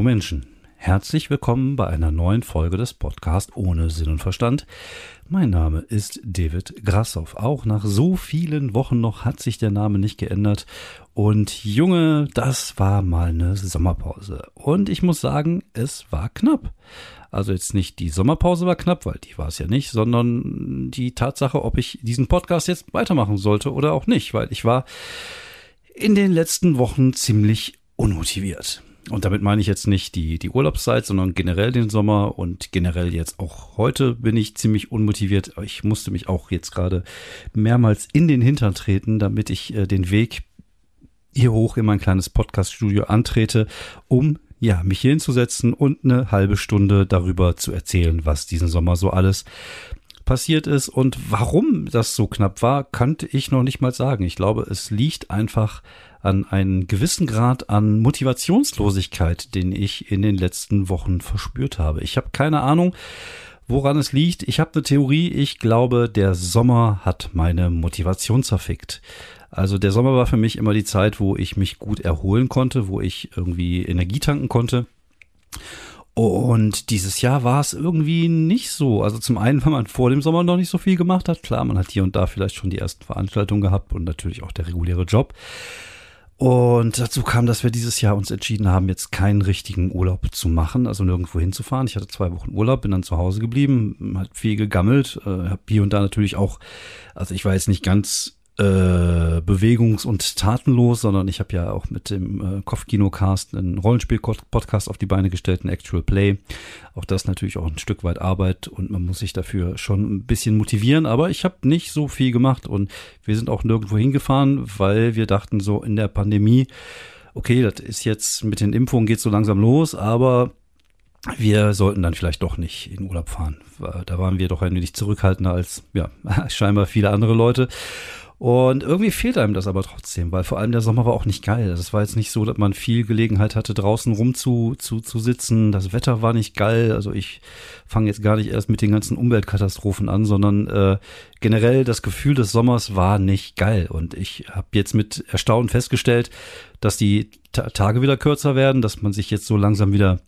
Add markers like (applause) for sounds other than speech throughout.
Hallo Menschen, herzlich willkommen bei einer neuen Folge des Podcasts ohne Sinn und Verstand. Mein Name ist David Grassoff. Auch nach so vielen Wochen noch hat sich der Name nicht geändert. Und Junge, das war mal eine Sommerpause. Und ich muss sagen, es war knapp. Also jetzt nicht die Sommerpause war knapp, weil die war es ja nicht, sondern die Tatsache, ob ich diesen Podcast jetzt weitermachen sollte oder auch nicht, weil ich war in den letzten Wochen ziemlich unmotiviert. Und damit meine ich jetzt nicht die, die Urlaubszeit, sondern generell den Sommer und generell jetzt auch heute bin ich ziemlich unmotiviert. Ich musste mich auch jetzt gerade mehrmals in den Hintern treten, damit ich äh, den Weg hier hoch in mein kleines Podcaststudio antrete, um ja, mich hier hinzusetzen und eine halbe Stunde darüber zu erzählen, was diesen Sommer so alles passiert ist und warum das so knapp war, könnte ich noch nicht mal sagen. Ich glaube, es liegt einfach an einen gewissen Grad an Motivationslosigkeit, den ich in den letzten Wochen verspürt habe. Ich habe keine Ahnung, woran es liegt. Ich habe eine Theorie. Ich glaube, der Sommer hat meine Motivation zerfickt. Also der Sommer war für mich immer die Zeit, wo ich mich gut erholen konnte, wo ich irgendwie Energie tanken konnte. Und dieses Jahr war es irgendwie nicht so. Also zum einen, weil man vor dem Sommer noch nicht so viel gemacht hat. Klar, man hat hier und da vielleicht schon die ersten Veranstaltungen gehabt und natürlich auch der reguläre Job. Und dazu kam, dass wir dieses Jahr uns entschieden haben, jetzt keinen richtigen Urlaub zu machen, also nirgendwo hinzufahren. Ich hatte zwei Wochen Urlaub, bin dann zu Hause geblieben, hat viel gegammelt, äh, habe hier und da natürlich auch, also ich war jetzt nicht ganz äh, bewegungs- und tatenlos, sondern ich habe ja auch mit dem äh, Kopfkino-Cast einen Rollenspiel-Podcast auf die Beine gestellt, ein Actual Play. Auch das natürlich auch ein Stück weit Arbeit und man muss sich dafür schon ein bisschen motivieren, aber ich habe nicht so viel gemacht und wir sind auch nirgendwo hingefahren, weil wir dachten so in der Pandemie, okay, das ist jetzt mit den Impfungen geht so langsam los, aber wir sollten dann vielleicht doch nicht in Urlaub fahren. Da waren wir doch ein wenig zurückhaltender als ja (laughs) scheinbar viele andere Leute. Und irgendwie fehlt einem das aber trotzdem, weil vor allem der Sommer war auch nicht geil. Das war jetzt nicht so, dass man viel Gelegenheit hatte, draußen rum zu, zu, zu sitzen. Das Wetter war nicht geil. Also ich fange jetzt gar nicht erst mit den ganzen Umweltkatastrophen an, sondern äh, generell das Gefühl des Sommers war nicht geil. Und ich habe jetzt mit Erstaunen festgestellt, dass die Ta Tage wieder kürzer werden, dass man sich jetzt so langsam wieder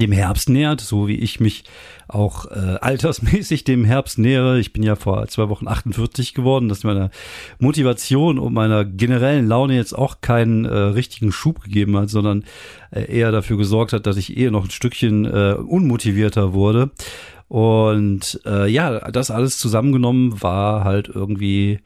dem Herbst nähert, so wie ich mich auch äh, altersmäßig dem Herbst nähere. Ich bin ja vor zwei Wochen 48 geworden, dass meiner Motivation und meiner generellen Laune jetzt auch keinen äh, richtigen Schub gegeben hat, sondern äh, eher dafür gesorgt hat, dass ich eher noch ein Stückchen äh, unmotivierter wurde. Und äh, ja, das alles zusammengenommen war halt irgendwie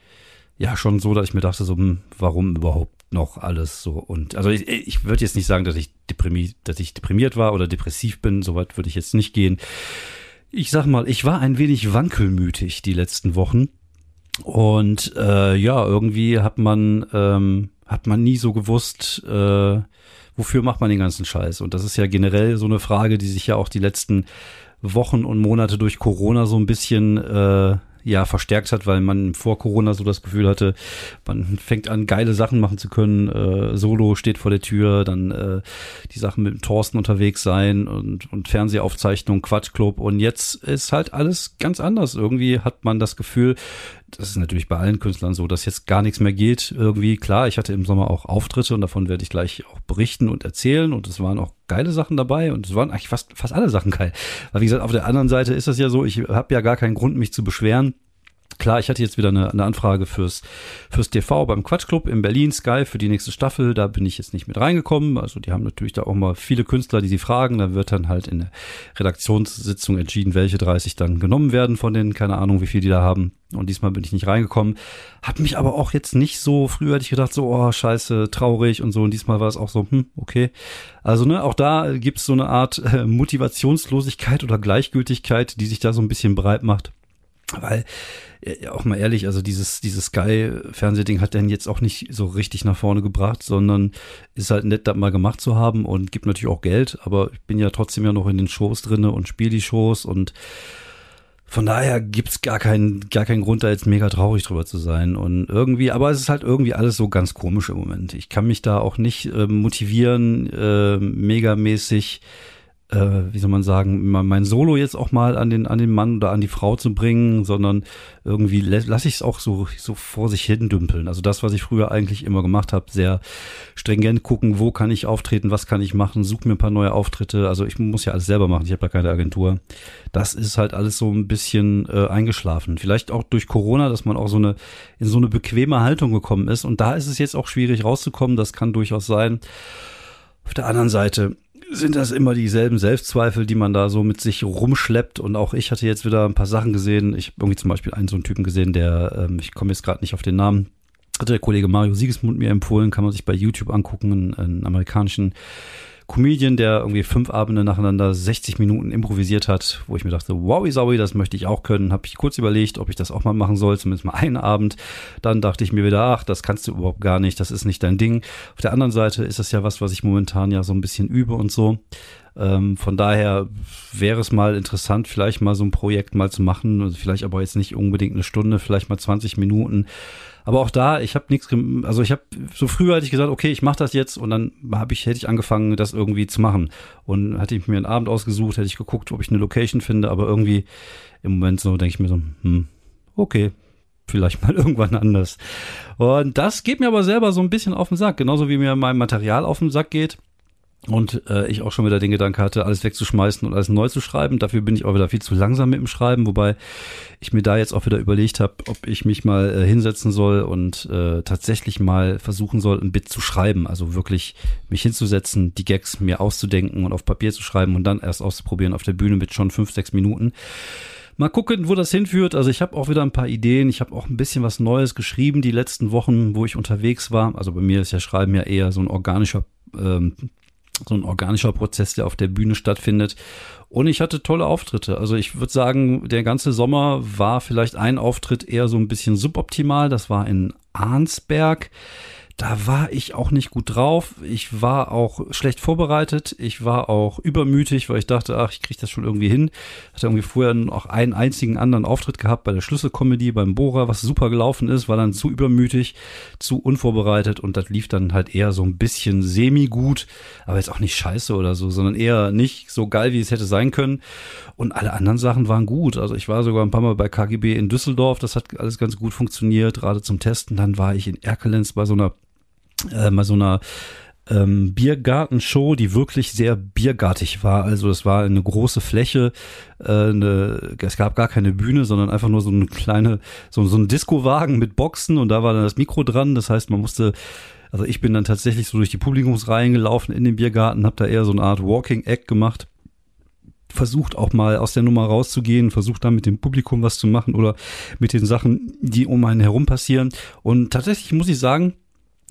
ja schon so, dass ich mir dachte, so, hm, warum überhaupt noch alles so. Und also ich, ich würde jetzt nicht sagen, dass ich deprimiert, dass ich deprimiert war oder depressiv bin, soweit würde ich jetzt nicht gehen. Ich sag mal, ich war ein wenig wankelmütig die letzten Wochen. Und äh, ja, irgendwie hat man, ähm, hat man nie so gewusst, äh, wofür macht man den ganzen Scheiß. Und das ist ja generell so eine Frage, die sich ja auch die letzten Wochen und Monate durch Corona so ein bisschen äh, ja verstärkt hat, weil man vor Corona so das Gefühl hatte, man fängt an, geile Sachen machen zu können. Äh, Solo steht vor der Tür, dann äh, die Sachen mit dem Thorsten unterwegs sein und, und Fernsehaufzeichnung, Quatschclub. Und jetzt ist halt alles ganz anders. Irgendwie hat man das Gefühl, das ist natürlich bei allen Künstlern so, dass jetzt gar nichts mehr geht. Irgendwie, klar, ich hatte im Sommer auch Auftritte und davon werde ich gleich auch berichten und erzählen. Und es waren auch geile Sachen dabei und es waren eigentlich fast, fast alle Sachen geil. Weil wie gesagt, auf der anderen Seite ist das ja so, ich habe ja gar keinen Grund, mich zu beschweren. Klar, ich hatte jetzt wieder eine, eine Anfrage fürs, fürs TV beim Quatschclub in Berlin, Sky, für die nächste Staffel. Da bin ich jetzt nicht mit reingekommen. Also die haben natürlich da auch mal viele Künstler, die sie fragen. Da wird dann halt in der Redaktionssitzung entschieden, welche 30 dann genommen werden von denen. Keine Ahnung, wie viel die da haben. Und diesmal bin ich nicht reingekommen. Hat mich aber auch jetzt nicht so, früher hätte ich gedacht, so, oh, scheiße, traurig und so. Und diesmal war es auch so, hm, okay. Also, ne, auch da gibt es so eine Art äh, Motivationslosigkeit oder Gleichgültigkeit, die sich da so ein bisschen breit macht. Weil, ja, auch mal ehrlich, also dieses, dieses Sky-Fernsehding hat dann jetzt auch nicht so richtig nach vorne gebracht, sondern ist halt nett, das mal gemacht zu haben und gibt natürlich auch Geld, aber ich bin ja trotzdem ja noch in den Shows drinne und spiele die Shows und von daher gibt's gar keinen, gar keinen Grund, da jetzt mega traurig drüber zu sein. Und irgendwie, aber es ist halt irgendwie alles so ganz komisch im Moment. Ich kann mich da auch nicht äh, motivieren, äh, megamäßig äh, wie soll man sagen, mein Solo jetzt auch mal an den, an den Mann oder an die Frau zu bringen, sondern irgendwie lasse ich es auch so, so vor sich hin dümpeln. Also das, was ich früher eigentlich immer gemacht habe, sehr stringent gucken, wo kann ich auftreten, was kann ich machen, such mir ein paar neue Auftritte. Also ich muss ja alles selber machen, ich habe da keine Agentur. Das ist halt alles so ein bisschen äh, eingeschlafen. Vielleicht auch durch Corona, dass man auch so eine, in so eine bequeme Haltung gekommen ist. Und da ist es jetzt auch schwierig rauszukommen, das kann durchaus sein. Auf der anderen Seite, sind das immer dieselben Selbstzweifel, die man da so mit sich rumschleppt. Und auch ich hatte jetzt wieder ein paar Sachen gesehen. Ich habe irgendwie zum Beispiel einen so einen Typen gesehen, der, ähm, ich komme jetzt gerade nicht auf den Namen, hatte der Kollege Mario Siegesmund mir empfohlen, kann man sich bei YouTube angucken, einen, einen amerikanischen Comedian, der irgendwie fünf Abende nacheinander 60 Minuten improvisiert hat, wo ich mir dachte, wow, sorry, das möchte ich auch können. Habe ich kurz überlegt, ob ich das auch mal machen soll, zumindest mal einen Abend. Dann dachte ich mir wieder, ach, das kannst du überhaupt gar nicht, das ist nicht dein Ding. Auf der anderen Seite ist das ja was, was ich momentan ja so ein bisschen übe und so. Ähm, von daher wäre es mal interessant, vielleicht mal so ein Projekt mal zu machen, also vielleicht aber jetzt nicht unbedingt eine Stunde, vielleicht mal 20 Minuten aber auch da, ich habe nichts, also ich habe so früher hatte ich gesagt, okay, ich mache das jetzt und dann habe ich hätte ich angefangen, das irgendwie zu machen und hatte ich mir einen Abend ausgesucht, hätte ich geguckt, ob ich eine Location finde, aber irgendwie im Moment so denke ich mir so, hm, okay, vielleicht (laughs) mal irgendwann anders. Und das geht mir aber selber so ein bisschen auf den Sack, genauso wie mir mein Material auf den Sack geht. Und äh, ich auch schon wieder den Gedanke hatte, alles wegzuschmeißen und alles neu zu schreiben. Dafür bin ich auch wieder viel zu langsam mit dem Schreiben, wobei ich mir da jetzt auch wieder überlegt habe, ob ich mich mal äh, hinsetzen soll und äh, tatsächlich mal versuchen soll, ein Bit zu schreiben. Also wirklich mich hinzusetzen, die Gags mir auszudenken und auf Papier zu schreiben und dann erst auszuprobieren auf der Bühne mit schon fünf, sechs Minuten. Mal gucken, wo das hinführt. Also ich habe auch wieder ein paar Ideen. Ich habe auch ein bisschen was Neues geschrieben die letzten Wochen, wo ich unterwegs war. Also bei mir ist ja Schreiben ja eher so ein organischer ähm, so ein organischer Prozess, der auf der Bühne stattfindet. Und ich hatte tolle Auftritte. Also ich würde sagen, der ganze Sommer war vielleicht ein Auftritt eher so ein bisschen suboptimal. Das war in Arnsberg da war ich auch nicht gut drauf. Ich war auch schlecht vorbereitet. Ich war auch übermütig, weil ich dachte, ach, ich kriege das schon irgendwie hin. Hatte irgendwie vorher noch einen einzigen anderen Auftritt gehabt bei der Schlüsselkomödie beim Bohrer, was super gelaufen ist, war dann zu übermütig, zu unvorbereitet und das lief dann halt eher so ein bisschen semi-gut, aber jetzt auch nicht scheiße oder so, sondern eher nicht so geil, wie es hätte sein können. Und alle anderen Sachen waren gut. Also ich war sogar ein paar Mal bei KGB in Düsseldorf, das hat alles ganz gut funktioniert, gerade zum Testen. Dann war ich in Erkelenz bei so einer äh, mal so einer ähm, Biergartenshow, die wirklich sehr biergartig war. Also es war eine große Fläche, äh, eine, es gab gar keine Bühne, sondern einfach nur so eine kleine, so, so ein Discowagen mit Boxen und da war dann das Mikro dran. Das heißt, man musste also ich bin dann tatsächlich so durch die Publikumsreihen gelaufen in den Biergarten, habe da eher so eine Art Walking Act gemacht. Versucht auch mal aus der Nummer rauszugehen, versucht da mit dem Publikum was zu machen oder mit den Sachen, die um einen herum passieren. Und tatsächlich muss ich sagen,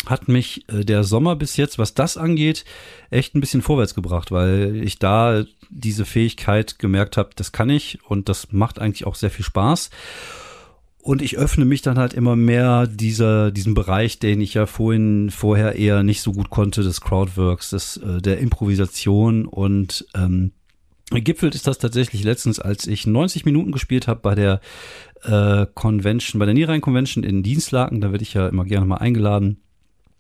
hat mich äh, der Sommer bis jetzt, was das angeht, echt ein bisschen vorwärts gebracht, weil ich da diese Fähigkeit gemerkt habe, das kann ich und das macht eigentlich auch sehr viel Spaß. Und ich öffne mich dann halt immer mehr dieser, diesem Bereich, den ich ja vorhin, vorher eher nicht so gut konnte, des Crowdworks, des, äh, der Improvisation und ähm, Gipfelt ist das tatsächlich letztens, als ich 90 Minuten gespielt habe bei der äh, Convention, bei der Niederrhein Convention in Dienstlaken. Da werde ich ja immer gerne mal eingeladen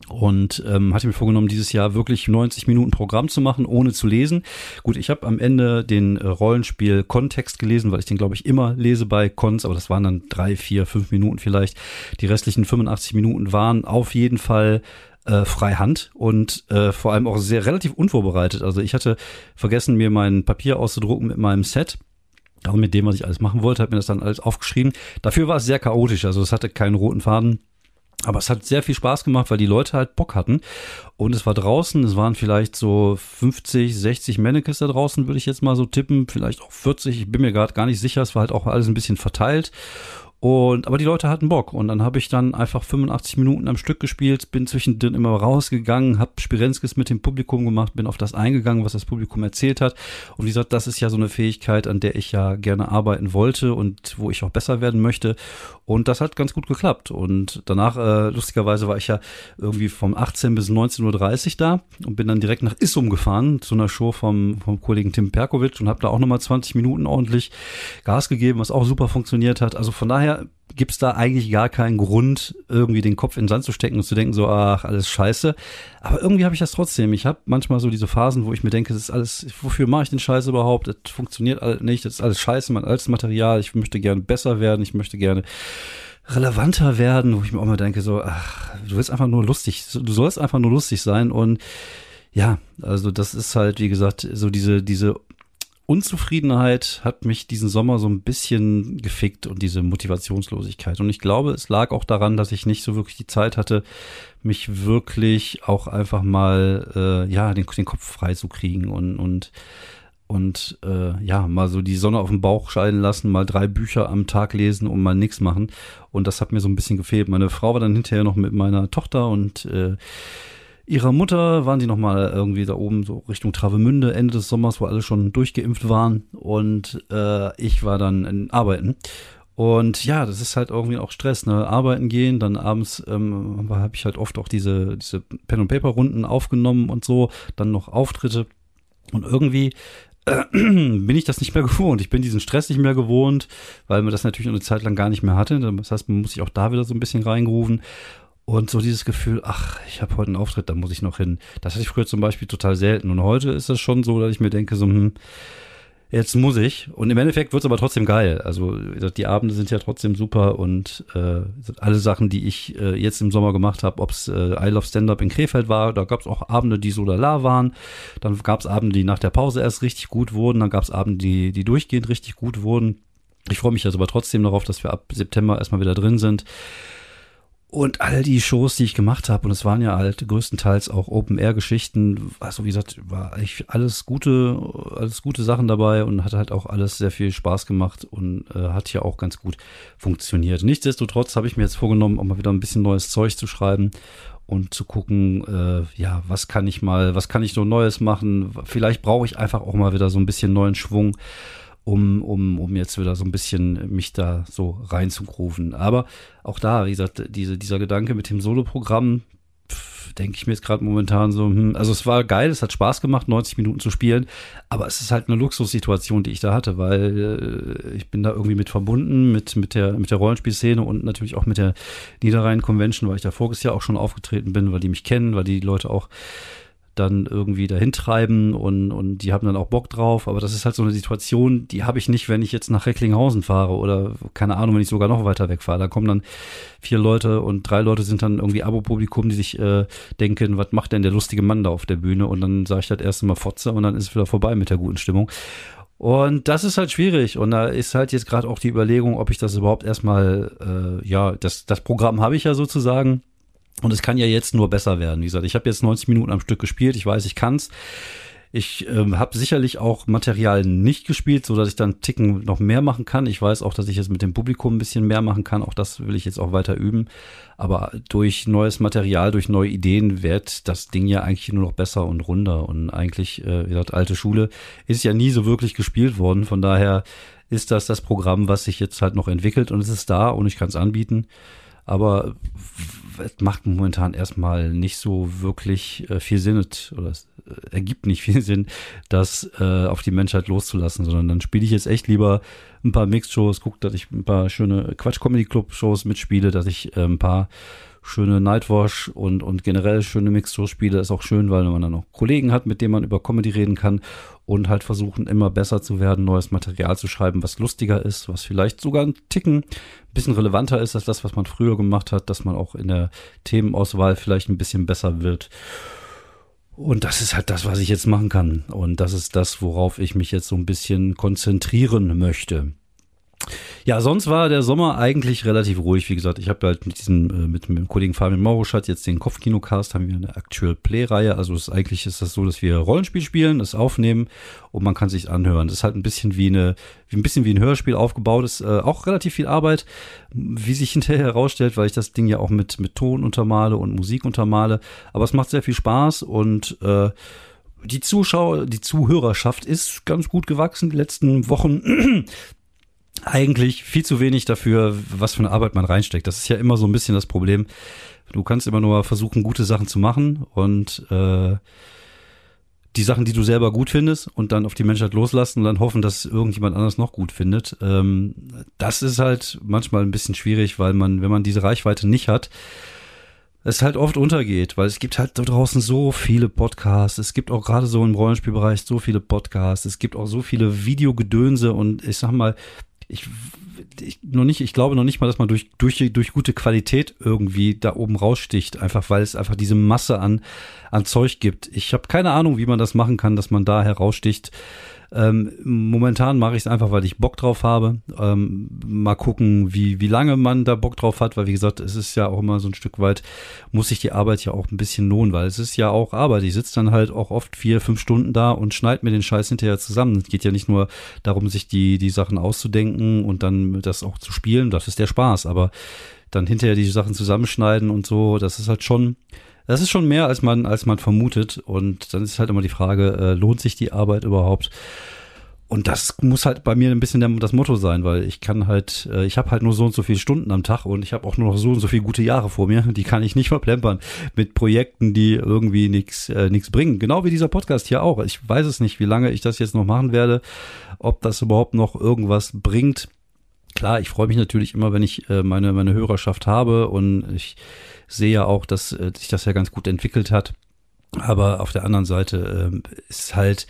und ähm, hatte mir vorgenommen, dieses Jahr wirklich 90 Minuten Programm zu machen, ohne zu lesen. Gut, ich habe am Ende den äh, Rollenspiel Kontext gelesen, weil ich den, glaube ich, immer lese bei Cons, aber das waren dann drei, vier, fünf Minuten vielleicht. Die restlichen 85 Minuten waren auf jeden Fall äh, freihand und äh, vor allem auch sehr relativ unvorbereitet. Also ich hatte vergessen, mir mein Papier auszudrucken mit meinem Set. Also mit dem, was ich alles machen wollte, habe mir das dann alles aufgeschrieben. Dafür war es sehr chaotisch, also es hatte keinen roten Faden. Aber es hat sehr viel Spaß gemacht, weil die Leute halt Bock hatten. Und es war draußen, es waren vielleicht so 50, 60 Mannequins da draußen, würde ich jetzt mal so tippen. Vielleicht auch 40, ich bin mir gerade gar nicht sicher. Es war halt auch alles ein bisschen verteilt. Und, aber die Leute hatten Bock. Und dann habe ich dann einfach 85 Minuten am Stück gespielt, bin zwischendrin immer rausgegangen, habe Spirenskis mit dem Publikum gemacht, bin auf das eingegangen, was das Publikum erzählt hat. Und wie gesagt, das ist ja so eine Fähigkeit, an der ich ja gerne arbeiten wollte und wo ich auch besser werden möchte. Und das hat ganz gut geklappt. Und danach, äh, lustigerweise, war ich ja irgendwie vom 18 bis 19.30 Uhr da und bin dann direkt nach Issum gefahren zu einer Show vom, vom Kollegen Tim Perkovic und habe da auch nochmal 20 Minuten ordentlich Gas gegeben, was auch super funktioniert hat. Also von daher daher gibt's da eigentlich gar keinen Grund, irgendwie den Kopf in den Sand zu stecken und zu denken, so, ach, alles scheiße. Aber irgendwie habe ich das trotzdem. Ich habe manchmal so diese Phasen, wo ich mir denke, das ist alles, wofür mache ich den Scheiß überhaupt? Das funktioniert alles nicht, das ist alles scheiße, mein altes Material, ich möchte gerne besser werden, ich möchte gerne relevanter werden, wo ich mir auch mal denke, so, ach, du willst einfach nur lustig, du sollst einfach nur lustig sein und ja, also das ist halt, wie gesagt, so diese, diese Unzufriedenheit hat mich diesen Sommer so ein bisschen gefickt und diese Motivationslosigkeit. Und ich glaube, es lag auch daran, dass ich nicht so wirklich die Zeit hatte, mich wirklich auch einfach mal, äh, ja, den, den Kopf frei zu kriegen und, und, und äh, ja, mal so die Sonne auf den Bauch scheiden lassen, mal drei Bücher am Tag lesen und mal nichts machen. Und das hat mir so ein bisschen gefehlt. Meine Frau war dann hinterher noch mit meiner Tochter und äh, ihrer Mutter waren die nochmal irgendwie da oben so Richtung Travemünde Ende des Sommers, wo alle schon durchgeimpft waren und äh, ich war dann in Arbeiten. Und ja, das ist halt irgendwie auch Stress, ne? Arbeiten gehen, dann abends ähm, habe ich halt oft auch diese, diese Pen and Paper Runden aufgenommen und so, dann noch Auftritte. Und irgendwie äh, (clears throat) bin ich das nicht mehr (laughs) gewohnt. Ich bin diesen Stress nicht mehr gewohnt, weil man das natürlich eine Zeit lang gar nicht mehr hatte. Das heißt, man muss sich auch da wieder so ein bisschen reingrooven. Und so dieses Gefühl, ach, ich habe heute einen Auftritt, da muss ich noch hin. Das hatte ich früher zum Beispiel total selten. Und heute ist es schon so, dass ich mir denke, so, hm, jetzt muss ich. Und im Endeffekt wird es aber trotzdem geil. Also die Abende sind ja trotzdem super und äh, alle Sachen, die ich äh, jetzt im Sommer gemacht habe, ob es äh, I Love Stand-Up in Krefeld war, da gab es auch Abende, die so lala waren. Dann gab es Abende, die nach der Pause erst richtig gut wurden. Dann gab es Abende, die, die durchgehend richtig gut wurden. Ich freue mich also aber trotzdem darauf, dass wir ab September erstmal wieder drin sind. Und all die Shows, die ich gemacht habe, und es waren ja halt größtenteils auch Open-Air-Geschichten, also wie gesagt, war eigentlich alles gute, alles gute Sachen dabei und hat halt auch alles sehr viel Spaß gemacht und äh, hat ja auch ganz gut funktioniert. Nichtsdestotrotz habe ich mir jetzt vorgenommen, auch mal wieder ein bisschen neues Zeug zu schreiben und zu gucken, äh, ja, was kann ich mal, was kann ich so Neues machen? Vielleicht brauche ich einfach auch mal wieder so ein bisschen neuen Schwung um, um, um jetzt wieder so ein bisschen mich da so reinzugrufen. Aber auch da, wie gesagt, diese, dieser Gedanke mit dem Soloprogramm, denke ich mir jetzt gerade momentan so, hm, also es war geil, es hat Spaß gemacht, 90 Minuten zu spielen, aber es ist halt eine Luxussituation, die ich da hatte, weil äh, ich bin da irgendwie mit verbunden, mit, mit der, mit der Rollenspielszene und natürlich auch mit der Niederrhein Convention, weil ich da voriges Jahr auch schon aufgetreten bin, weil die mich kennen, weil die Leute auch dann irgendwie dahin treiben und, und die haben dann auch Bock drauf. Aber das ist halt so eine Situation, die habe ich nicht, wenn ich jetzt nach Recklinghausen fahre oder keine Ahnung, wenn ich sogar noch weiter weg fahre. Da kommen dann vier Leute und drei Leute sind dann irgendwie Abo-Publikum, die sich äh, denken, was macht denn der lustige Mann da auf der Bühne? Und dann sage ich das erste Mal Fotze und dann ist es wieder vorbei mit der guten Stimmung. Und das ist halt schwierig. Und da ist halt jetzt gerade auch die Überlegung, ob ich das überhaupt erstmal, äh, ja, das, das Programm habe ich ja sozusagen und es kann ja jetzt nur besser werden. Wie gesagt, ich habe jetzt 90 Minuten am Stück gespielt. Ich weiß, ich kann's. Ich ähm, habe sicherlich auch Material nicht gespielt, so dass ich dann Ticken noch mehr machen kann. Ich weiß auch, dass ich jetzt mit dem Publikum ein bisschen mehr machen kann. Auch das will ich jetzt auch weiter üben. Aber durch neues Material, durch neue Ideen wird das Ding ja eigentlich nur noch besser und runder. Und eigentlich, äh, wie gesagt, alte Schule ist ja nie so wirklich gespielt worden. Von daher ist das das Programm, was sich jetzt halt noch entwickelt und es ist da und ich kann es anbieten. Aber es macht momentan erstmal nicht so wirklich äh, viel Sinn oder es äh, ergibt nicht viel (laughs) Sinn, das äh, auf die Menschheit loszulassen, sondern dann spiele ich jetzt echt lieber ein paar Mixed-Shows, gucke, dass ich ein paar schöne Quatsch-Comedy-Club-Shows mitspiele, dass ich äh, ein paar schöne Nightwash und, und generell schöne Mixed-Show-Spiele. Ist auch schön, weil man dann auch Kollegen hat, mit denen man über Comedy reden kann und halt versuchen, immer besser zu werden, neues Material zu schreiben, was lustiger ist, was vielleicht sogar ein Ticken ein bisschen relevanter ist als das, was man früher gemacht hat, dass man auch in der Themenauswahl vielleicht ein bisschen besser wird. Und das ist halt das, was ich jetzt machen kann. Und das ist das, worauf ich mich jetzt so ein bisschen konzentrieren möchte. Ja, sonst war der Sommer eigentlich relativ ruhig. Wie gesagt, ich habe halt mit diesem, äh, mit, dem Kollegen Fabian Mauruschat jetzt den Kopfkinocast, haben wir eine Actual Play-Reihe. Also ist, eigentlich ist das so, dass wir Rollenspiel spielen, das aufnehmen und man kann sich anhören. Das ist halt ein bisschen wie eine, wie ein bisschen wie ein Hörspiel aufgebaut. ist äh, auch relativ viel Arbeit, wie sich hinterher herausstellt, weil ich das Ding ja auch mit, mit Ton untermale und Musik untermale. Aber es macht sehr viel Spaß und äh, die Zuschauer, die Zuhörerschaft ist ganz gut gewachsen die letzten Wochen eigentlich viel zu wenig dafür, was für eine Arbeit man reinsteckt. Das ist ja immer so ein bisschen das Problem. Du kannst immer nur versuchen, gute Sachen zu machen und äh, die Sachen, die du selber gut findest und dann auf die Menschheit loslassen und dann hoffen, dass irgendjemand anders noch gut findet. Ähm, das ist halt manchmal ein bisschen schwierig, weil man, wenn man diese Reichweite nicht hat, es halt oft untergeht, weil es gibt halt da draußen so viele Podcasts. Es gibt auch gerade so im Rollenspielbereich so viele Podcasts. Es gibt auch so viele Videogedönse und ich sag mal, ich, ich noch nicht, ich glaube noch nicht mal, dass man durch, durch, durch gute Qualität irgendwie da oben raussticht, einfach weil es einfach diese Masse an, an Zeug gibt. Ich habe keine Ahnung, wie man das machen kann, dass man da heraussticht. Ähm, momentan mache ich es einfach, weil ich Bock drauf habe. Ähm, mal gucken, wie, wie lange man da Bock drauf hat, weil wie gesagt, es ist ja auch immer so ein Stück weit, muss sich die Arbeit ja auch ein bisschen lohnen, weil es ist ja auch Arbeit. Ich sitze dann halt auch oft vier, fünf Stunden da und schneide mir den Scheiß hinterher zusammen. Es geht ja nicht nur darum, sich die, die Sachen auszudenken und dann das auch zu spielen. Das ist der Spaß, aber dann hinterher die Sachen zusammenschneiden und so, das ist halt schon, das ist schon mehr, als man, als man vermutet. Und dann ist halt immer die Frage, äh, lohnt sich die Arbeit überhaupt? Und das muss halt bei mir ein bisschen der, das Motto sein, weil ich kann halt, äh, ich habe halt nur so und so viele Stunden am Tag und ich habe auch nur noch so und so viele gute Jahre vor mir. Die kann ich nicht verplempern mit Projekten, die irgendwie nichts äh, nichts bringen. Genau wie dieser Podcast hier auch. Ich weiß es nicht, wie lange ich das jetzt noch machen werde, ob das überhaupt noch irgendwas bringt. Klar, ich freue mich natürlich immer, wenn ich äh, meine meine Hörerschaft habe und ich sehe ja auch, dass äh, sich das ja ganz gut entwickelt hat. Aber auf der anderen Seite äh, ist halt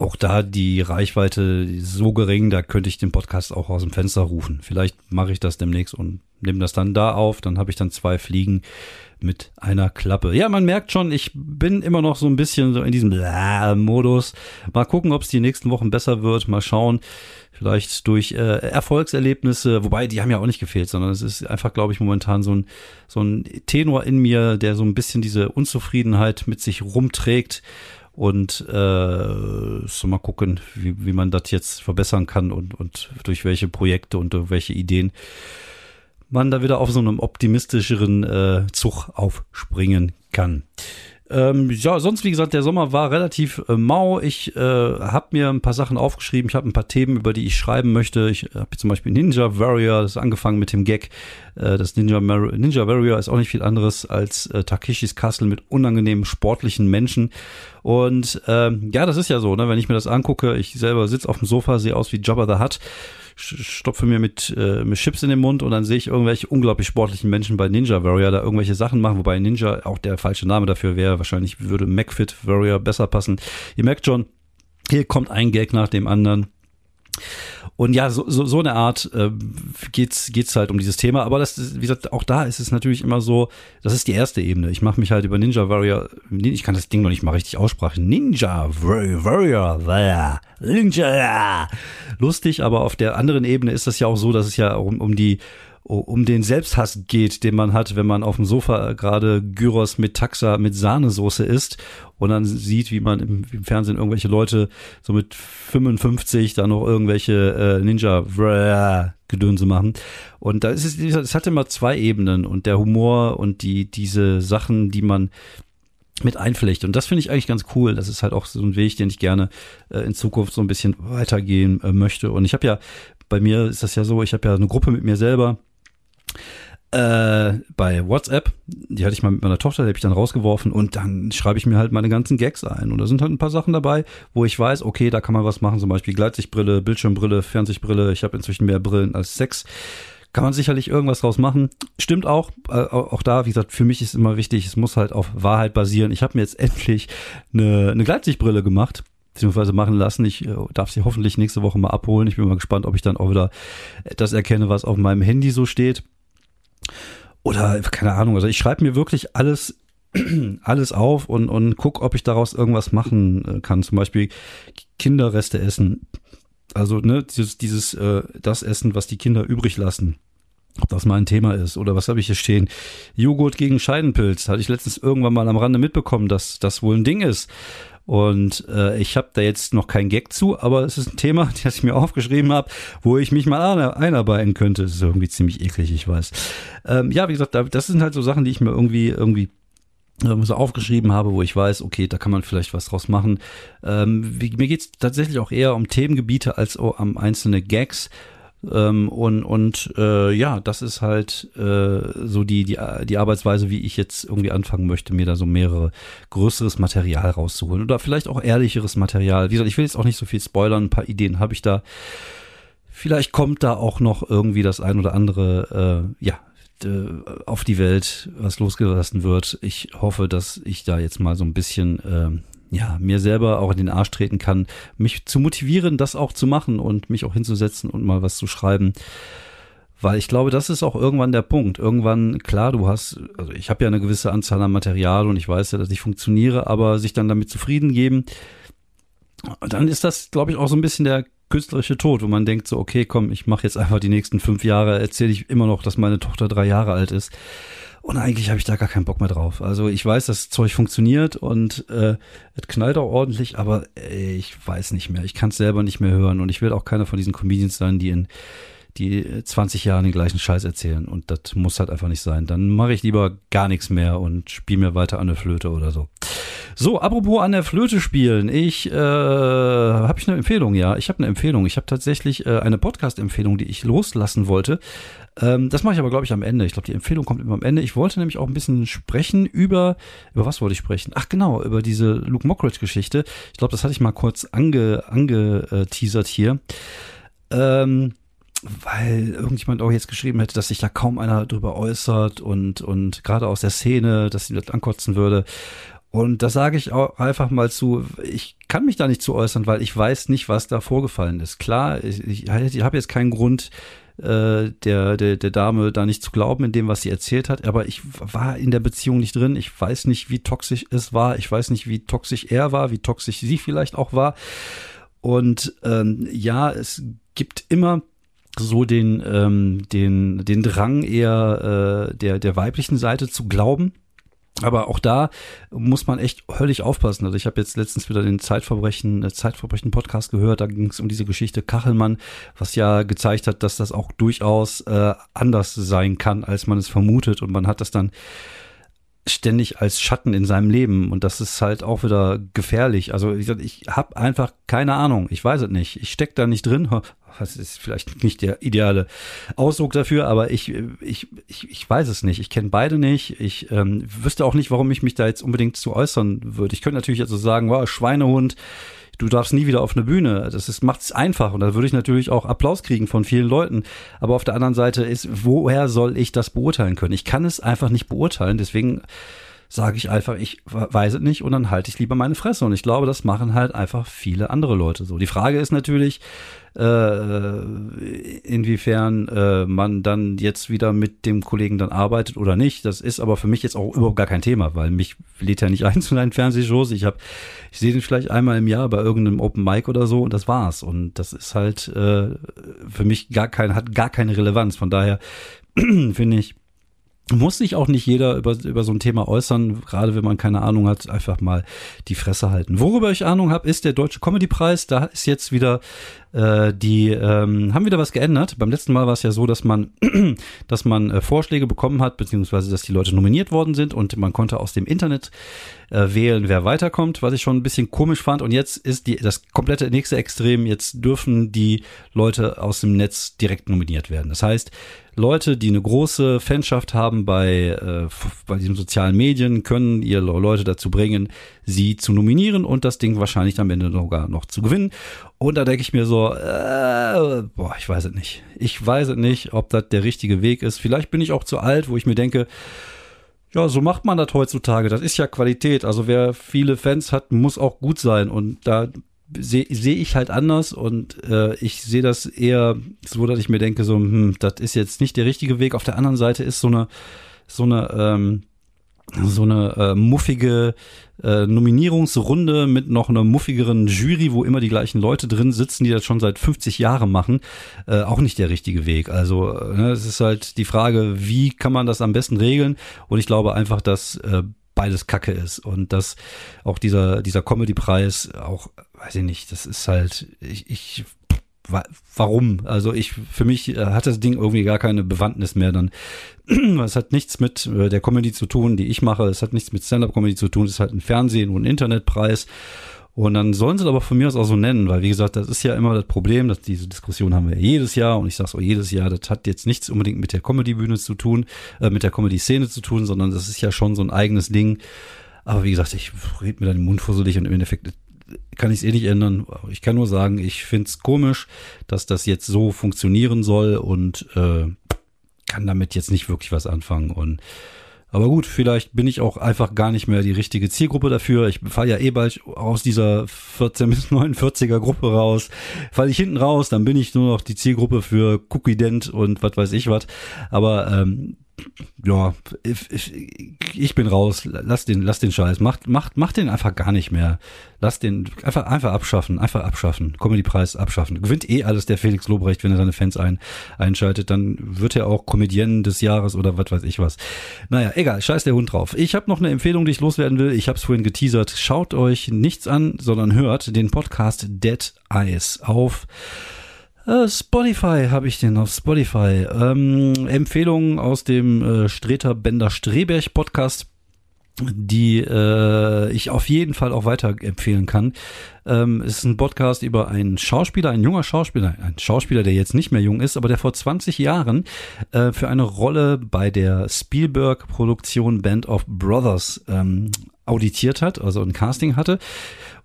auch da die Reichweite so gering, da könnte ich den Podcast auch aus dem Fenster rufen. Vielleicht mache ich das demnächst und nehme das dann da auf. Dann habe ich dann zwei Fliegen mit einer Klappe. Ja, man merkt schon, ich bin immer noch so ein bisschen so in diesem Modus. Mal gucken, ob es die nächsten Wochen besser wird. Mal schauen. Vielleicht durch äh, Erfolgserlebnisse, wobei die haben ja auch nicht gefehlt, sondern es ist einfach, glaube ich, momentan so ein, so ein Tenor in mir, der so ein bisschen diese Unzufriedenheit mit sich rumträgt. Und äh, so mal gucken, wie, wie man das jetzt verbessern kann und, und durch welche Projekte und durch welche Ideen man da wieder auf so einem optimistischeren äh, Zug aufspringen kann. Ähm, ja, sonst wie gesagt, der Sommer war relativ äh, mau. Ich äh, habe mir ein paar Sachen aufgeschrieben. Ich habe ein paar Themen, über die ich schreiben möchte. Ich habe zum Beispiel Ninja Warrior, das ist angefangen mit dem Gag. Äh, das Ninja, Mar Ninja Warrior ist auch nicht viel anderes als äh, Takeshis Castle mit unangenehmen sportlichen Menschen. Und ähm, ja, das ist ja so, ne? wenn ich mir das angucke. Ich selber sitze auf dem Sofa, sehe aus wie Jabba the Hutt stopfe mir mit, äh, mit Chips in den Mund und dann sehe ich irgendwelche unglaublich sportlichen Menschen bei Ninja Warrior da irgendwelche Sachen machen, wobei Ninja auch der falsche Name dafür wäre. Wahrscheinlich würde MacFit Warrior besser passen. Ihr merkt schon, hier kommt ein Gag nach dem anderen. Und ja, so, so, so eine Art äh, geht's geht's halt um dieses Thema. Aber das, wie gesagt, auch da ist es natürlich immer so, das ist die erste Ebene. Ich mache mich halt über Ninja Warrior, ich kann das Ding noch nicht mal richtig aussprechen. Ninja Warrior, Warrior Ninja. Lustig, aber auf der anderen Ebene ist das ja auch so, dass es ja um, um die um den Selbsthass geht, den man hat, wenn man auf dem Sofa gerade Gyros mit Taxa mit Sahnesoße isst und dann sieht, wie man im, im Fernsehen irgendwelche Leute so mit 55 da noch irgendwelche äh, Ninja (laughs) Gedönse machen. Und da ist es, es hat immer zwei Ebenen und der Humor und die, diese Sachen, die man mit einflecht. Und das finde ich eigentlich ganz cool. Das ist halt auch so ein Weg, den ich gerne äh, in Zukunft so ein bisschen weitergehen äh, möchte. Und ich habe ja, bei mir ist das ja so, ich habe ja eine Gruppe mit mir selber äh, bei WhatsApp, die hatte ich mal mit meiner Tochter, die habe ich dann rausgeworfen und dann schreibe ich mir halt meine ganzen Gags ein. Und da sind halt ein paar Sachen dabei, wo ich weiß, okay, da kann man was machen, zum Beispiel Gleitsichtbrille, Bildschirmbrille, Fernsichtbrille. Ich habe inzwischen mehr Brillen als sechs. Kann man sicherlich irgendwas draus machen. Stimmt auch. Äh, auch da, wie gesagt, für mich ist immer wichtig, es muss halt auf Wahrheit basieren. Ich habe mir jetzt endlich eine, eine Gleitsichtbrille gemacht beziehungsweise machen lassen. Ich äh, darf sie hoffentlich nächste Woche mal abholen. Ich bin mal gespannt, ob ich dann auch wieder das erkenne, was auf meinem Handy so steht. Oder keine Ahnung, also ich schreibe mir wirklich alles (clears throat) alles auf und, und guck, ob ich daraus irgendwas machen äh, kann. Zum Beispiel Kinderreste essen. Also, ne, dieses, dieses äh, das Essen, was die Kinder übrig lassen. Ob das mal ein Thema ist. Oder was habe ich hier stehen? Joghurt gegen Scheidenpilz. Hatte ich letztens irgendwann mal am Rande mitbekommen, dass das wohl ein Ding ist. Und äh, ich habe da jetzt noch kein Gag zu, aber es ist ein Thema, (laughs) das ich mir aufgeschrieben habe, wo ich mich mal einarbeiten könnte. Das ist irgendwie ziemlich eklig, ich weiß. Ähm, ja, wie gesagt, das sind halt so Sachen, die ich mir irgendwie irgendwie so aufgeschrieben habe, wo ich weiß, okay, da kann man vielleicht was draus machen. Ähm, mir geht's tatsächlich auch eher um Themengebiete als um einzelne Gags. Ähm, und und äh, ja, das ist halt äh, so die, die, die Arbeitsweise, wie ich jetzt irgendwie anfangen möchte, mir da so mehrere größeres Material rauszuholen. Oder vielleicht auch ehrlicheres Material. Wie gesagt, ich will jetzt auch nicht so viel spoilern, ein paar Ideen habe ich da. Vielleicht kommt da auch noch irgendwie das ein oder andere, äh, ja, auf die Welt, was losgelassen wird. Ich hoffe, dass ich da jetzt mal so ein bisschen äh, ja, mir selber auch in den Arsch treten kann, mich zu motivieren, das auch zu machen und mich auch hinzusetzen und mal was zu schreiben. Weil ich glaube, das ist auch irgendwann der Punkt. Irgendwann, klar, du hast, also ich habe ja eine gewisse Anzahl an Material und ich weiß ja, dass ich funktioniere, aber sich dann damit zufrieden geben, dann ist das, glaube ich, auch so ein bisschen der künstlerische Tod, wo man denkt so, okay, komm, ich mache jetzt einfach die nächsten fünf Jahre, erzähle ich immer noch, dass meine Tochter drei Jahre alt ist. Und eigentlich habe ich da gar keinen Bock mehr drauf. Also ich weiß, das Zeug funktioniert und äh, es knallt auch ordentlich, aber ey, ich weiß nicht mehr. Ich kann es selber nicht mehr hören und ich will auch keiner von diesen Comedians sein, die in die 20 Jahre den gleichen Scheiß erzählen und das muss halt einfach nicht sein. Dann mache ich lieber gar nichts mehr und spiele mir weiter an der Flöte oder so. So, apropos an der Flöte spielen. Ich äh, habe ich eine Empfehlung, ja. Ich habe eine Empfehlung. Ich habe tatsächlich äh, eine Podcast-Empfehlung, die ich loslassen wollte. Ähm, das mache ich aber, glaube ich, am Ende. Ich glaube, die Empfehlung kommt immer am Ende. Ich wollte nämlich auch ein bisschen sprechen über, über was wollte ich sprechen? Ach genau, über diese Luke Mockridge-Geschichte. Ich glaube, das hatte ich mal kurz ange, angeteasert hier. Ähm, weil irgendjemand auch jetzt geschrieben hätte, dass sich da kaum einer drüber äußert und, und gerade aus der Szene, dass sie das ankotzen würde. Und da sage ich auch einfach mal zu, ich kann mich da nicht zu äußern, weil ich weiß nicht, was da vorgefallen ist. Klar, ich, ich, ich habe jetzt keinen Grund, äh, der, der, der Dame da nicht zu glauben in dem, was sie erzählt hat. Aber ich war in der Beziehung nicht drin. Ich weiß nicht, wie toxisch es war. Ich weiß nicht, wie toxisch er war, wie toxisch sie vielleicht auch war. Und ähm, ja, es gibt immer so den, ähm, den, den Drang eher äh, der, der weiblichen Seite zu glauben aber auch da muss man echt höllisch aufpassen. Also ich habe jetzt letztens wieder den Zeitverbrechen, äh, Zeitverbrechen Podcast gehört. Da ging es um diese Geschichte Kachelmann, was ja gezeigt hat, dass das auch durchaus äh, anders sein kann, als man es vermutet. Und man hat das dann ständig als Schatten in seinem Leben und das ist halt auch wieder gefährlich. Also ich, ich habe einfach keine Ahnung, ich weiß es nicht. Ich steck da nicht drin. (laughs) Das ist vielleicht nicht der ideale Ausdruck dafür, aber ich, ich, ich, ich weiß es nicht. Ich kenne beide nicht. Ich ähm, wüsste auch nicht, warum ich mich da jetzt unbedingt zu äußern würde. Ich könnte natürlich also sagen, wow, Schweinehund, du darfst nie wieder auf eine Bühne. Das macht es einfach und da würde ich natürlich auch Applaus kriegen von vielen Leuten. Aber auf der anderen Seite ist, woher soll ich das beurteilen können? Ich kann es einfach nicht beurteilen. Deswegen sage ich einfach, ich weiß es nicht und dann halte ich lieber meine Fresse. Und ich glaube, das machen halt einfach viele andere Leute so. Die Frage ist natürlich, äh, inwiefern äh, man dann jetzt wieder mit dem Kollegen dann arbeitet oder nicht. Das ist aber für mich jetzt auch überhaupt gar kein Thema, weil mich lädt ja nicht (laughs) ein zu seinen Fernsehshows. Ich habe, ich sehe den vielleicht einmal im Jahr bei irgendeinem Open Mic oder so und das war's. Und das ist halt äh, für mich gar kein, hat gar keine Relevanz. Von daher (clears throat) finde ich, muss sich auch nicht jeder über, über so ein Thema äußern, gerade wenn man keine Ahnung hat, einfach mal die Fresse halten. Worüber ich Ahnung habe, ist der Deutsche Comedy-Preis. Da ist jetzt wieder äh, die ähm, haben wieder was geändert. Beim letzten Mal war es ja so, dass man, (clears throat) dass man äh, Vorschläge bekommen hat, beziehungsweise dass die Leute nominiert worden sind und man konnte aus dem Internet äh, wählen, wer weiterkommt, was ich schon ein bisschen komisch fand. Und jetzt ist die das komplette nächste Extrem. Jetzt dürfen die Leute aus dem Netz direkt nominiert werden. Das heißt, Leute, die eine große Fanschaft haben bei, äh, bei diesen sozialen Medien, können ihre Leute dazu bringen, sie zu nominieren und das Ding wahrscheinlich am Ende sogar noch zu gewinnen. Und da denke ich mir so, äh, boah, ich weiß es nicht. Ich weiß es nicht, ob das der richtige Weg ist. Vielleicht bin ich auch zu alt, wo ich mir denke, ja, so macht man das heutzutage. Das ist ja Qualität. Also wer viele Fans hat, muss auch gut sein. Und da sehe seh ich halt anders und äh, ich sehe das eher so, dass ich mir denke, so, hm, das ist jetzt nicht der richtige Weg. Auf der anderen Seite ist so eine, so eine, ähm, so eine äh, muffige äh, Nominierungsrunde mit noch einer muffigeren Jury, wo immer die gleichen Leute drin sitzen, die das schon seit 50 Jahren machen, äh, auch nicht der richtige Weg. Also äh, ne, es ist halt die Frage, wie kann man das am besten regeln? Und ich glaube einfach, dass äh, beides Kacke ist und dass auch dieser dieser Comedy-Preis auch, weiß ich nicht, das ist halt ich, ich warum? Also ich, für mich äh, hat das Ding irgendwie gar keine Bewandtnis mehr dann. (clears throat) Es hat nichts mit äh, der Comedy zu tun, die ich mache. Es hat nichts mit Stand-Up-Comedy zu tun. Es ist halt ein Fernsehen und ein Internetpreis. Und dann sollen sie es aber von mir aus auch so nennen, weil wie gesagt, das ist ja immer das Problem, dass diese Diskussion haben wir jedes Jahr und ich sage auch jedes Jahr, das hat jetzt nichts unbedingt mit der Comedy-Bühne zu tun, äh, mit der Comedy-Szene zu tun, sondern das ist ja schon so ein eigenes Ding. Aber wie gesagt, ich rede mir dann den Mund fusselig und im Endeffekt kann ich es eh nicht ändern. Ich kann nur sagen, ich finde es komisch, dass das jetzt so funktionieren soll und äh, kann damit jetzt nicht wirklich was anfangen. Und aber gut, vielleicht bin ich auch einfach gar nicht mehr die richtige Zielgruppe dafür. Ich falle ja eh bald aus dieser 14 bis 49er Gruppe raus. Falle ich hinten raus, dann bin ich nur noch die Zielgruppe für Cookie Dent und was weiß ich was. Aber ähm, ja, ich, ich, bin raus. Lass den, lass den Scheiß. Macht, macht, macht den einfach gar nicht mehr. Lass den einfach, einfach abschaffen, einfach abschaffen. Comedy-Preis abschaffen. Gewinnt eh alles der Felix Lobrecht, wenn er seine Fans ein, einschaltet. Dann wird er auch Comedienne des Jahres oder was weiß ich was. Naja, egal. Scheiß der Hund drauf. Ich habe noch eine Empfehlung, die ich loswerden will. Ich habe es vorhin geteasert. Schaut euch nichts an, sondern hört den Podcast Dead Eyes auf äh, Spotify habe ich den auf Spotify. Ähm, Empfehlungen aus dem äh, Streter Bender Streberg Podcast die äh, ich auf jeden Fall auch weiter empfehlen kann. Ähm, ist ein Podcast über einen Schauspieler, ein junger Schauspieler, ein Schauspieler, der jetzt nicht mehr jung ist, aber der vor 20 Jahren äh, für eine Rolle bei der Spielberg-Produktion Band of Brothers ähm, auditiert hat, also ein Casting hatte.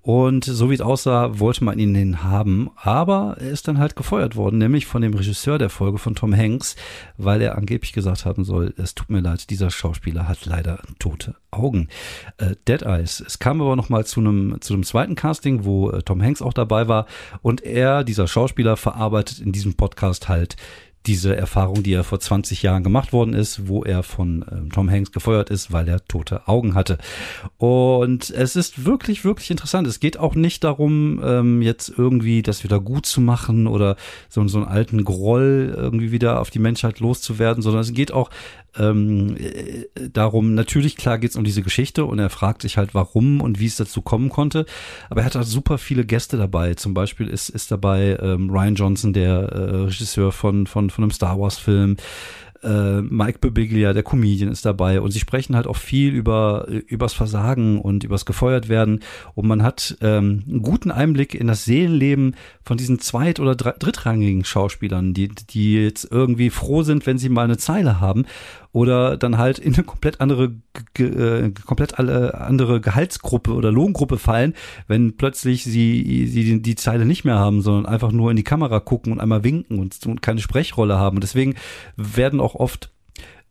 Und so wie es aussah, wollte man ihn haben. Aber er ist dann halt gefeuert worden, nämlich von dem Regisseur der Folge von Tom Hanks, weil er angeblich gesagt haben soll, es tut mir leid, dieser Schauspieler hat leider tote Augen. Äh, Dead Eyes. Es kam aber noch mal zu einem zu zweiten Casting, wo äh, Tom Hanks auch dabei war und er, dieser Schauspieler, verarbeitet in diesem Podcast halt diese Erfahrung, die er vor 20 Jahren gemacht worden ist, wo er von äh, Tom Hanks gefeuert ist, weil er tote Augen hatte. Und es ist wirklich, wirklich interessant. Es geht auch nicht darum, ähm, jetzt irgendwie das wieder gut zu machen oder so, so einen alten Groll irgendwie wieder auf die Menschheit loszuwerden, sondern es geht auch ähm, äh, darum, natürlich, klar geht's um diese Geschichte und er fragt sich halt, warum und wie es dazu kommen konnte. Aber er hat halt super viele Gäste dabei. Zum Beispiel ist, ist dabei ähm, Ryan Johnson, der äh, Regisseur von, von, von einem Star Wars-Film äh, Mike Bebiglia, der Comedian, ist dabei und sie sprechen halt auch viel über übers Versagen und übers gefeuert werden und man hat ähm, einen guten Einblick in das Seelenleben von diesen zweit- oder drittrangigen Schauspielern, die die jetzt irgendwie froh sind, wenn sie mal eine Zeile haben oder dann halt in eine komplett andere, äh, komplett alle andere Gehaltsgruppe oder Lohngruppe fallen, wenn plötzlich sie, sie die, die Zeile nicht mehr haben, sondern einfach nur in die Kamera gucken und einmal winken und, und keine Sprechrolle haben. Und deswegen werden auch oft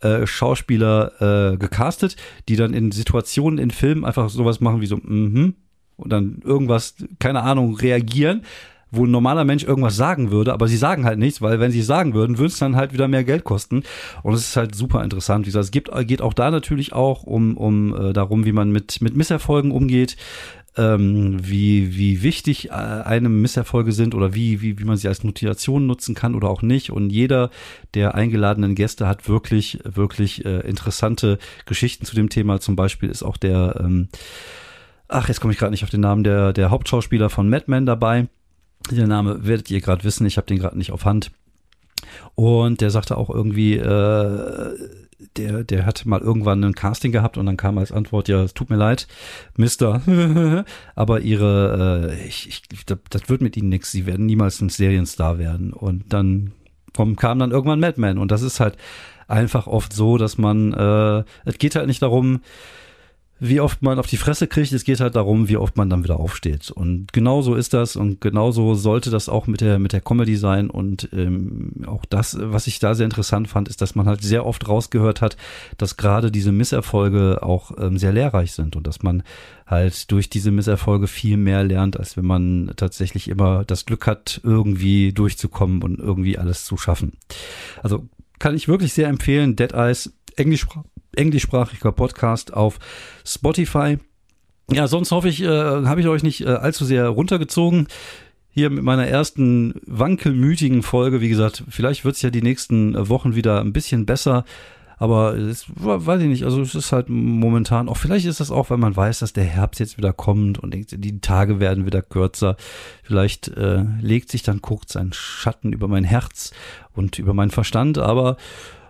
äh, Schauspieler äh, gecastet, die dann in Situationen in Filmen einfach sowas machen wie so, mhm, und dann irgendwas, keine Ahnung, reagieren, wo ein normaler Mensch irgendwas sagen würde, aber sie sagen halt nichts, weil wenn sie sagen würden, würde es dann halt wieder mehr Geld kosten. Und es ist halt super interessant. Wie gesagt, es gibt, geht auch da natürlich auch um, um äh, darum, wie man mit, mit Misserfolgen umgeht. Ähm, wie, wie wichtig äh, einem Misserfolge sind oder wie, wie, wie man sie als Notation nutzen kann oder auch nicht. Und jeder der eingeladenen Gäste hat wirklich, wirklich äh, interessante Geschichten zu dem Thema. Zum Beispiel ist auch der, ähm, ach, jetzt komme ich gerade nicht auf den Namen, der, der Hauptschauspieler von Mad Men dabei der Name werdet ihr gerade wissen, ich habe den gerade nicht auf Hand. Und der sagte auch irgendwie, äh, der, der hat mal irgendwann ein Casting gehabt und dann kam als Antwort, ja, es tut mir leid, Mister, (laughs) aber ihre, äh, ich, ich, das, das wird mit ihnen nichts, sie werden niemals ein Serienstar werden. Und dann vom, kam dann irgendwann Madman. Und das ist halt einfach oft so, dass man, äh, es geht halt nicht darum, wie oft man auf die Fresse kriegt. Es geht halt darum, wie oft man dann wieder aufsteht. Und genau so ist das und genauso sollte das auch mit der mit der Comedy sein. Und ähm, auch das, was ich da sehr interessant fand, ist, dass man halt sehr oft rausgehört hat, dass gerade diese Misserfolge auch ähm, sehr lehrreich sind und dass man halt durch diese Misserfolge viel mehr lernt, als wenn man tatsächlich immer das Glück hat, irgendwie durchzukommen und irgendwie alles zu schaffen. Also kann ich wirklich sehr empfehlen. Dead Eyes, Englisch englischsprachiger Podcast auf Spotify. Ja, sonst hoffe ich, äh, habe ich euch nicht äh, allzu sehr runtergezogen. Hier mit meiner ersten wankelmütigen Folge. Wie gesagt, vielleicht wird es ja die nächsten Wochen wieder ein bisschen besser. Aber es weiß ich nicht, also es ist halt momentan auch, vielleicht ist das auch, weil man weiß, dass der Herbst jetzt wieder kommt und denkt, die Tage werden wieder kürzer. Vielleicht äh, legt sich dann kurz ein Schatten über mein Herz und über meinen Verstand, aber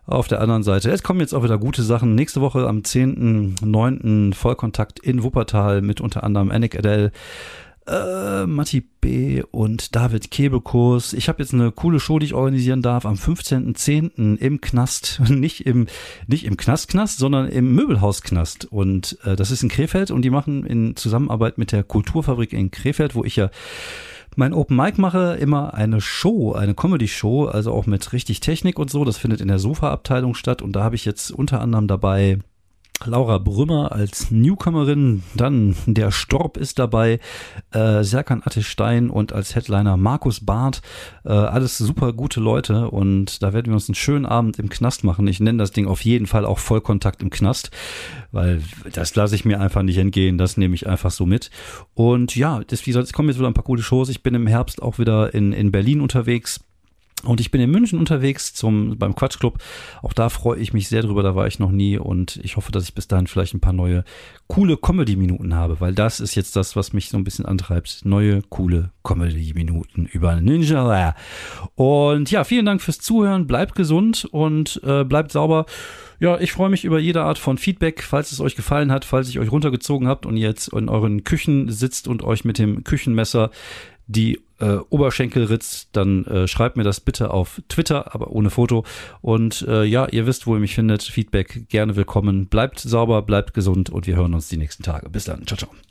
auf der anderen Seite, es kommen jetzt auch wieder gute Sachen. Nächste Woche am 10.9. Vollkontakt in Wuppertal mit unter anderem Anik Adele. äh, Matti B. und David Kebekurs. Ich habe jetzt eine coole Show, die ich organisieren darf am 15.10. im Knast. (laughs) Nicht im, nicht im Knast-Knast, sondern im Möbelhaus-Knast. Und äh, das ist in Krefeld und die machen in Zusammenarbeit mit der Kulturfabrik in Krefeld, wo ich ja mein Open Mic mache, immer eine Show, eine Comedy-Show, also auch mit richtig Technik und so. Das findet in der Sofa-Abteilung statt und da habe ich jetzt unter anderem dabei Laura Brümmer als Newcomerin, dann der Storb ist dabei, äh, Serkan Attestein und als Headliner Markus Barth. Äh, alles super gute Leute und da werden wir uns einen schönen Abend im Knast machen. Ich nenne das Ding auf jeden Fall auch Vollkontakt im Knast, weil das lasse ich mir einfach nicht entgehen. Das nehme ich einfach so mit. Und ja, das, wie gesagt, es kommen jetzt wieder ein paar coole Shows. Ich bin im Herbst auch wieder in, in Berlin unterwegs und ich bin in München unterwegs zum, beim Quatschclub. Auch da freue ich mich sehr drüber, da war ich noch nie und ich hoffe, dass ich bis dahin vielleicht ein paar neue coole Comedy-Minuten habe, weil das ist jetzt das, was mich so ein bisschen antreibt. Neue, coole Comedy-Minuten über Ninja. Und ja, vielen Dank fürs Zuhören, bleibt gesund und äh, bleibt sauber. Ja, ich freue mich über jede Art von Feedback, falls es euch gefallen hat, falls ich euch runtergezogen habt und jetzt in euren Küchen sitzt und euch mit dem Küchenmesser die äh, Oberschenkel ritzt, dann äh, schreibt mir das bitte auf Twitter, aber ohne Foto. Und äh, ja, ihr wisst, wo ihr mich findet. Feedback gerne willkommen. Bleibt sauber, bleibt gesund und wir hören uns die nächsten Tage. Bis dann. Ciao, ciao.